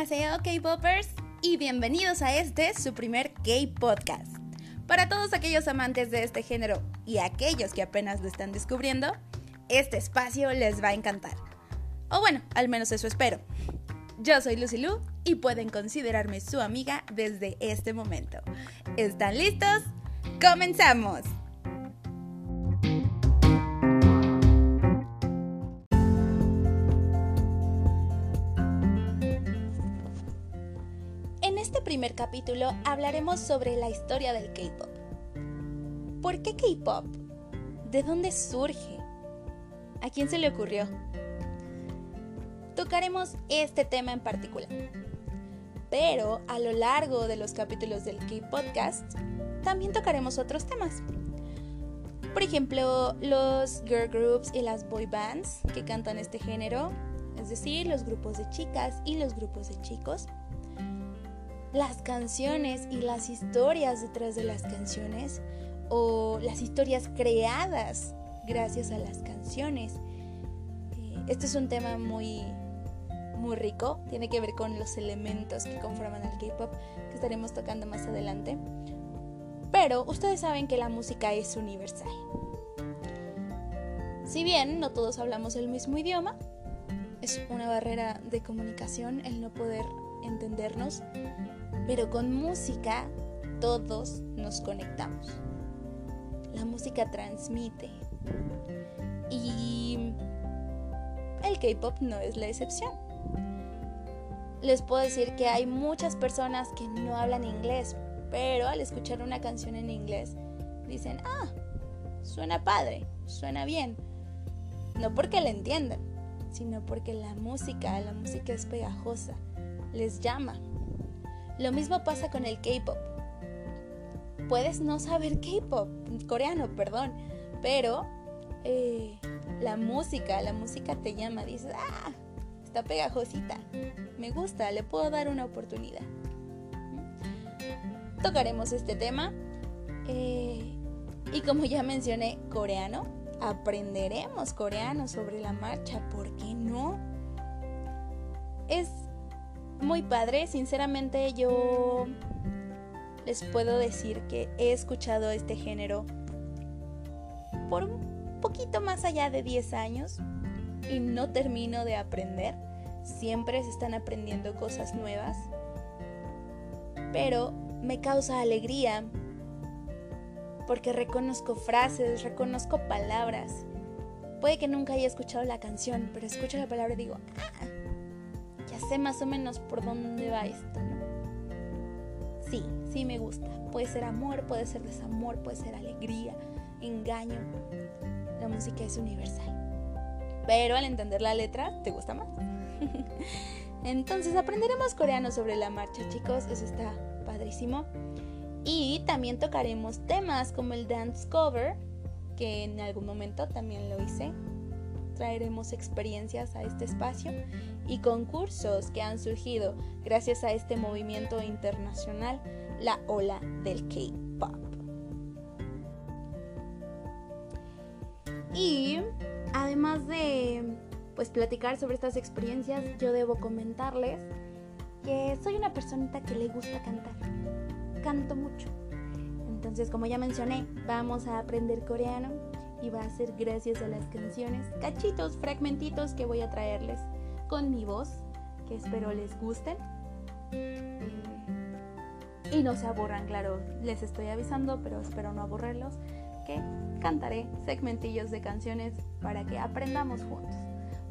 Annyeonghaseyo K-Popers y bienvenidos a este, su primer K-Podcast. Para todos aquellos amantes de este género y aquellos que apenas lo están descubriendo, este espacio les va a encantar. O bueno, al menos eso espero. Yo soy Lucy Lu y pueden considerarme su amiga desde este momento. ¿Están listos? ¡Comenzamos! Primer capítulo hablaremos sobre la historia del K-Pop. ¿Por qué K-Pop? ¿De dónde surge? ¿A quién se le ocurrió? Tocaremos este tema en particular. Pero a lo largo de los capítulos del K-Podcast también tocaremos otros temas. Por ejemplo, los girl groups y las boy bands que cantan este género, es decir, los grupos de chicas y los grupos de chicos. Las canciones y las historias detrás de las canciones o las historias creadas gracias a las canciones. Eh, este es un tema muy muy rico, tiene que ver con los elementos que conforman el K-pop que estaremos tocando más adelante. Pero ustedes saben que la música es universal. Si bien no todos hablamos el mismo idioma, es una barrera de comunicación el no poder entendernos, pero con música todos nos conectamos. La música transmite y el K-Pop no es la excepción. Les puedo decir que hay muchas personas que no hablan inglés, pero al escuchar una canción en inglés dicen, ah, suena padre, suena bien. No porque la entiendan, sino porque la música, la música es pegajosa, les llama. Lo mismo pasa con el K-Pop. Puedes no saber K-Pop, coreano, perdón, pero eh, la música, la música te llama, dices, ah, está pegajosita, me gusta, le puedo dar una oportunidad tocaremos este tema. Eh, y como ya mencioné, coreano, aprenderemos coreano sobre la marcha, ¿por qué no? Es muy padre, sinceramente yo les puedo decir que he escuchado este género por un poquito más allá de 10 años y no termino de aprender. Siempre se están aprendiendo cosas nuevas. Pero me causa alegría porque reconozco frases, reconozco palabras. Puede que nunca haya escuchado la canción, pero escucho la palabra y digo, ah, sé más o menos por dónde va esto. Sí, sí me gusta. Puede ser amor, puede ser desamor, puede ser alegría, engaño. La música es universal. Pero al entender la letra, ¿te gusta más? Entonces aprenderemos coreano sobre la marcha, chicos. Eso está padrísimo. Y también tocaremos temas como el dance cover, que en algún momento también lo hice. Traeremos experiencias a este espacio y concursos que han surgido gracias a este movimiento internacional, la ola del K-Pop. Y además de pues platicar sobre estas experiencias, yo debo comentarles que soy una personita que le gusta cantar. Canto mucho. Entonces, como ya mencioné, vamos a aprender coreano y va a ser gracias a las canciones, cachitos, fragmentitos que voy a traerles con mi voz, que espero les gusten. Y no se aburran, claro, les estoy avisando, pero espero no aburrirlos, que cantaré segmentillos de canciones para que aprendamos juntos,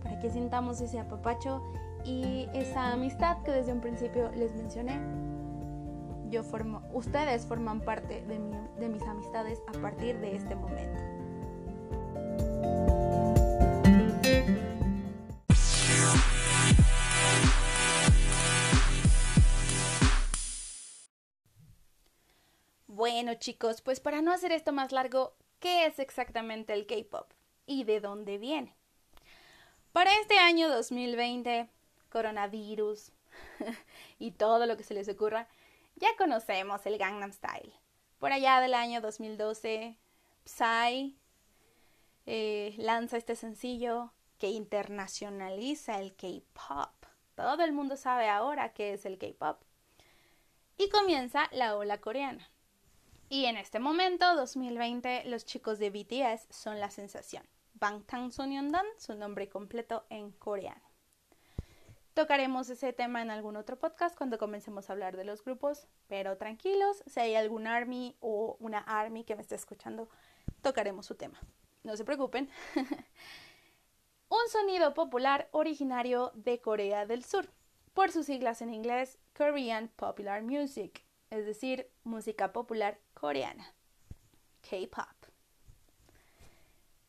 para que sintamos ese apapacho y esa amistad que desde un principio les mencioné. Yo formo, ustedes forman parte de, de mis amistades a partir de este momento. Bueno chicos, pues para no hacer esto más largo, ¿qué es exactamente el K-Pop? ¿Y de dónde viene? Para este año 2020 coronavirus y todo lo que se les ocurra, ya conocemos el Gangnam Style. Por allá del año 2012, Psy eh, lanza este sencillo que internacionaliza el K-Pop. todo el mundo sabe ahora que es el K-Pop. Y comienza la ola coreana. Y en este momento, 2020, los chicos de BTS son la sensación. Bangtan Sonyeondan, su nombre completo en coreano. Tocaremos ese tema en algún otro podcast cuando comencemos a hablar de los grupos, pero tranquilos, si hay algún ARMY o una ARMY que me esté escuchando, tocaremos su tema. No se preocupen. Un sonido popular originario de Corea del Sur, por sus siglas en inglés Korean Popular Music, es decir, música popular coreana, K-Pop.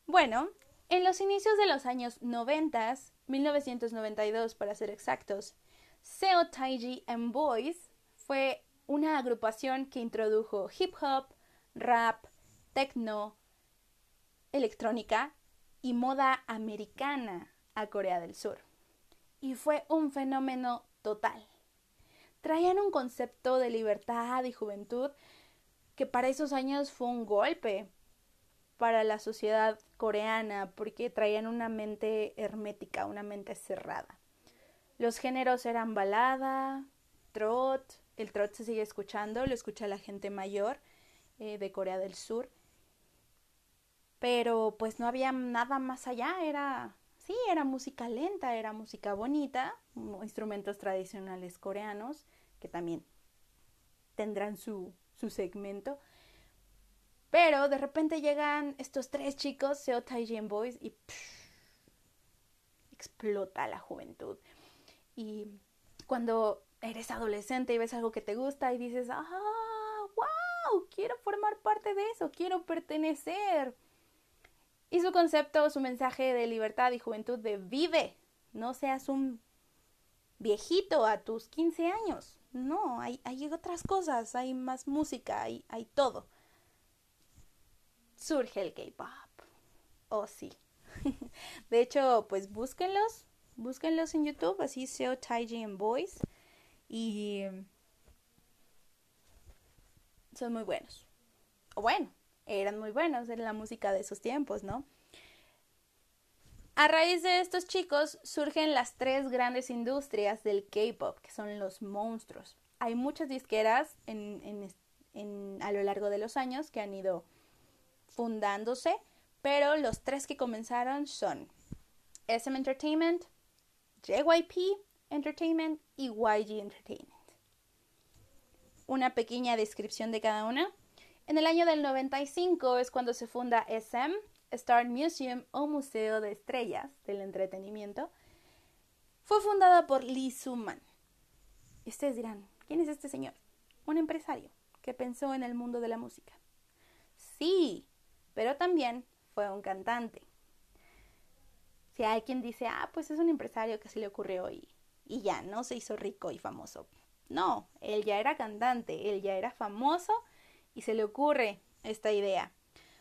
Bueno, en los inicios de los años 90, 1992 para ser exactos, Seo Taiji and Boys fue una agrupación que introdujo hip hop, rap, techno, electrónica y moda americana a Corea del Sur. Y fue un fenómeno total. Traían un concepto de libertad y juventud que para esos años fue un golpe para la sociedad coreana porque traían una mente hermética, una mente cerrada. Los géneros eran balada, trot, el trot se sigue escuchando, lo escucha la gente mayor eh, de Corea del Sur, pero pues no había nada más allá, era, sí, era música lenta, era música bonita, instrumentos tradicionales coreanos que también tendrán su, su segmento, pero de repente llegan estos tres chicos, Seo Taiji Boys, y explota la juventud. Y cuando eres adolescente y ves algo que te gusta y dices, ah, wow, quiero formar parte de eso, quiero pertenecer. Y su concepto, su mensaje de libertad y juventud de vive, no seas un viejito a tus 15 años. No, hay, hay otras cosas, hay más música, hay, hay todo surge el K-pop. Oh, sí. de hecho, pues búsquenlos, búsquenlos en YouTube, así Seo Taiji and Boys. Y son muy buenos. O bueno, eran muy buenos, en la música de esos tiempos, ¿no? A raíz de estos chicos surgen las tres grandes industrias del K-pop, que son los monstruos. Hay muchas disqueras a lo largo de los años que han ido fundándose, pero los tres que comenzaron son SM Entertainment, JYP Entertainment y YG Entertainment. Una pequeña descripción de cada una. En el año del 95 es cuando se funda SM, Star Museum o Museo de Estrellas del Entretenimiento. Fue fundada por Lee Suman. Ustedes dirán, ¿quién es este señor? Un empresario que pensó en el mundo de la música. Sí, pero también fue un cantante. Si hay quien dice, ah, pues es un empresario que se le ocurrió y, y ya, no se hizo rico y famoso. No, él ya era cantante, él ya era famoso y se le ocurre esta idea.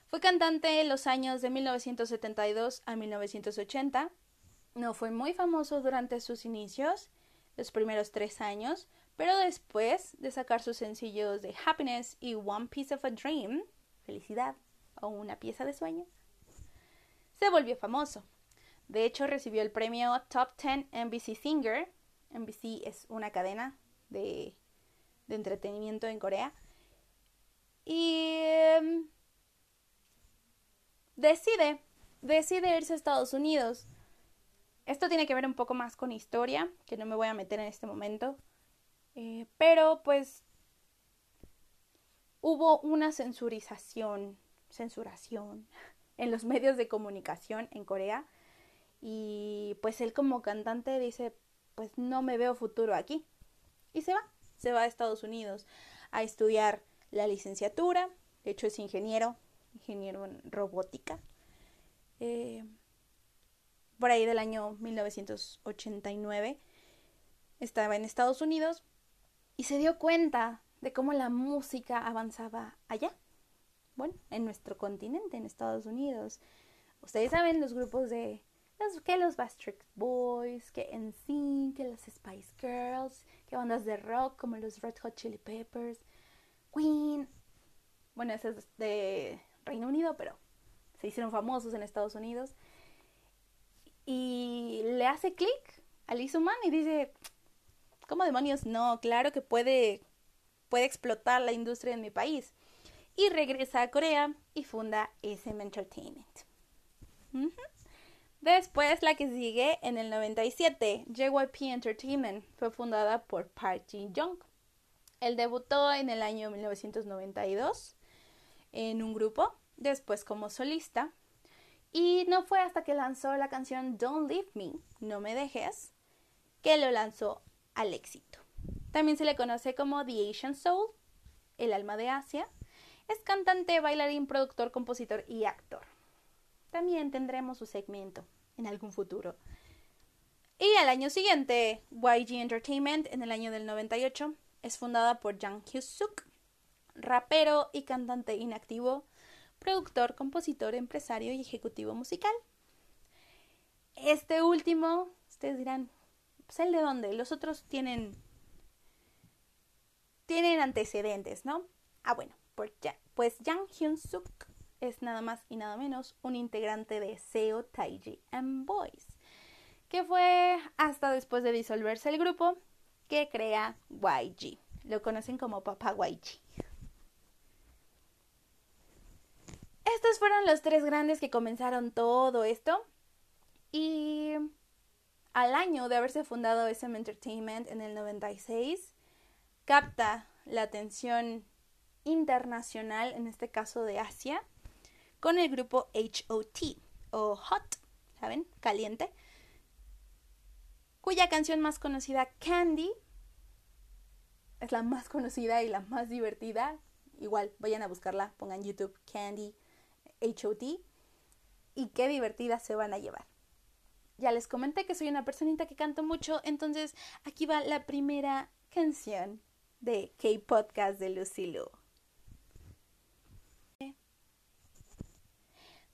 Fue cantante en los años de 1972 a 1980. No fue muy famoso durante sus inicios, los primeros tres años, pero después de sacar sus sencillos de Happiness y One Piece of a Dream, felicidad, o una pieza de sueño, se volvió famoso. De hecho, recibió el premio Top 10 NBC Singer. NBC es una cadena de, entretenimiento en Corea. Y em, decide, decide irse a Estados Unidos. Esto tiene que ver un poco más con historia, que no me voy a meter en este momento. Eh, pero pues hubo una censurización censuración en los medios de comunicación en Corea. Y pues él como cantante dice, pues no me veo futuro aquí. Y se va, se va a Estados Unidos a estudiar la licenciatura. De hecho es ingeniero, ingeniero en robótica. Eh, por ahí del año 1989 estaba en Estados Unidos y se dio cuenta de cómo la música avanzaba allá bueno, en nuestro continente, en Estados Unidos. Ustedes saben los grupos de los, que los Backstreet Boys, que NSYNC, que los Spice Girls, que bandas de rock como los Red Hot Chili Peppers, Queen. Bueno, ese es de Reino Unido, pero se hicieron famosos en Estados Unidos. Y le hace clic a Lee Suman y dice, ¿cómo demonios? No, claro que puede, puede explotar la industria en mi país. Y regresa a Corea y funda SM Entertainment. Después, la que sigue, en el 97, JYP Entertainment fue fundada por Park Jin-young. Él debutó en el año 1992 en un grupo, después como solista, y no fue hasta que lanzó la canción Don't Leave Me, No Me Dejes, que lo lanzó al éxito. También se le conoce como The Asian Soul, el alma de Asia. Es cantante, bailarín, productor, compositor y actor. También tendremos su segmento en algún futuro. Y al año siguiente, YG Entertainment, en el año del 98, es fundada por Jang Hyuk-suk, rapero y cantante inactivo, productor, compositor, empresario y ejecutivo musical. Este último, ustedes dirán, pues el de dónde, los otros tienen tienen antecedentes, ¿no? Ah, bueno, pues, pues Jang Hyun-suk es nada más y nada menos un integrante de Seo Taiji and Boys, que fue hasta después de disolverse el grupo que crea YG. Lo conocen como Papá YG. Estos fueron los tres grandes que comenzaron todo esto. Y al año de haberse fundado SM Entertainment en el 96, capta la atención internacional, en este caso de Asia, con el grupo HOT o Hot, ¿saben? Caliente, cuya canción más conocida, Candy, es la más conocida y la más divertida. Igual, vayan a buscarla, pongan YouTube Candy HOT y qué divertida se van a llevar. Ya les comenté que soy una personita que canto mucho, entonces aquí va la primera canción de K-Podcast de Lucy Lou.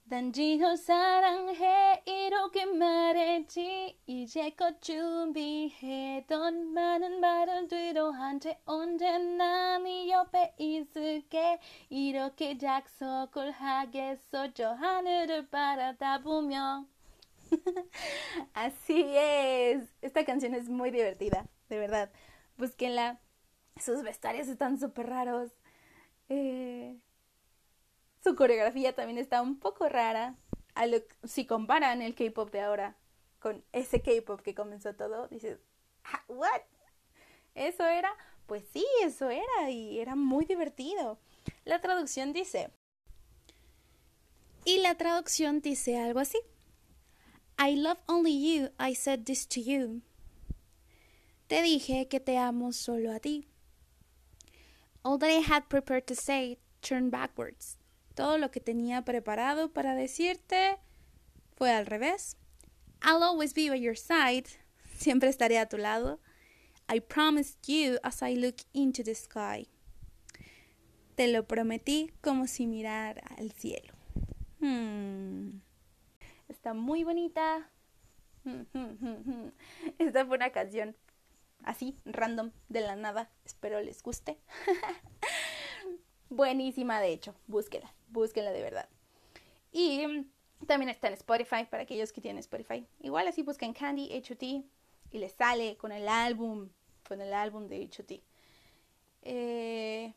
Danjiho saranghe iro kimareti i jeko chumbi he don manan baran duido hante onde nani yope isuke iro ke jak so kul hage so jo hanuru para tabumyo. Así es. Esta canción es muy divertida, de verdad. Busquenla. Sus vestuarios están súper raros. Eh su coreografía también está un poco rara. si comparan el K-pop de ahora con ese K-pop que comenzó todo, dices, ah, ¿what? ¿Eso era? Pues sí, eso era y era muy divertido. La traducción dice. Y la traducción dice algo así. I love only you, I said this to you. Te dije que te amo solo a ti. All that I had prepared to say turned backwards. Todo lo que tenía preparado para decirte fue al revés. I'll always be by your side. Siempre estaré a tu lado. I promised you as I look into the sky. Te lo prometí como si mirara al cielo. Hmm. Está muy bonita. Esta fue una canción así, random, de la nada. Espero les guste. Buenísima, de hecho. Búsquela, búsquela de verdad. Y también está en Spotify para aquellos que tienen Spotify. Igual así buscan Candy HOT y les sale con el álbum, con el álbum de HOT. Eh,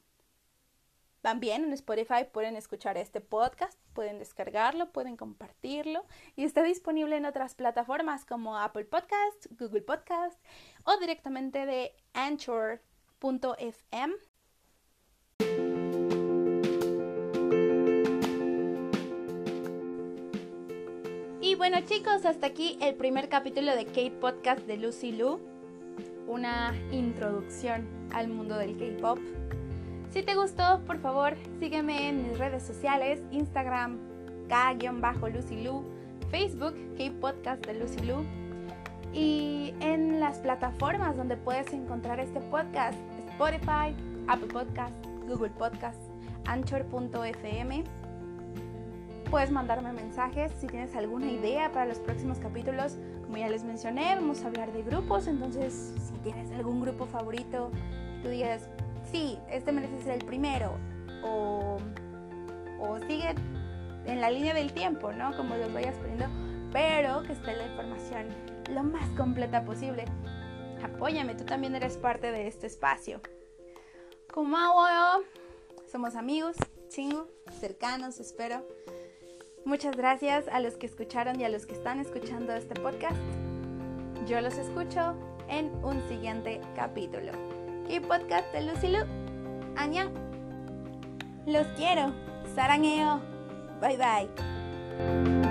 también en Spotify pueden escuchar este podcast, pueden descargarlo, pueden compartirlo y está disponible en otras plataformas como Apple Podcast, Google Podcast o directamente de anchor.fm bueno chicos, hasta aquí el primer capítulo de K-Podcast de Lucy Lu, una introducción al mundo del K-Pop. Si te gustó, por favor, sígueme en mis redes sociales, Instagram, K-Lucy Lu, Facebook, K-Podcast de Lucy Lu, y en las plataformas donde puedes encontrar este podcast, Spotify, Apple Podcast, Google Podcast, Anchor.fm Puedes mandarme mensajes si tienes alguna idea para los próximos capítulos. Como ya les mencioné, vamos a hablar de grupos. Entonces, si tienes algún grupo favorito, tú digas, sí, este merece ser el primero. O, o sigue en la línea del tiempo, ¿no? Como los vayas poniendo. Pero que esté la información lo más completa posible. Apóyame, tú también eres parte de este espacio. Como hago, somos amigos, chingo, cercanos, espero. Muchas gracias a los que escucharon y a los que están escuchando este podcast. Yo los escucho en un siguiente capítulo. Y podcast de Lucilu. Aña. Los quiero. Saraneo. Bye bye.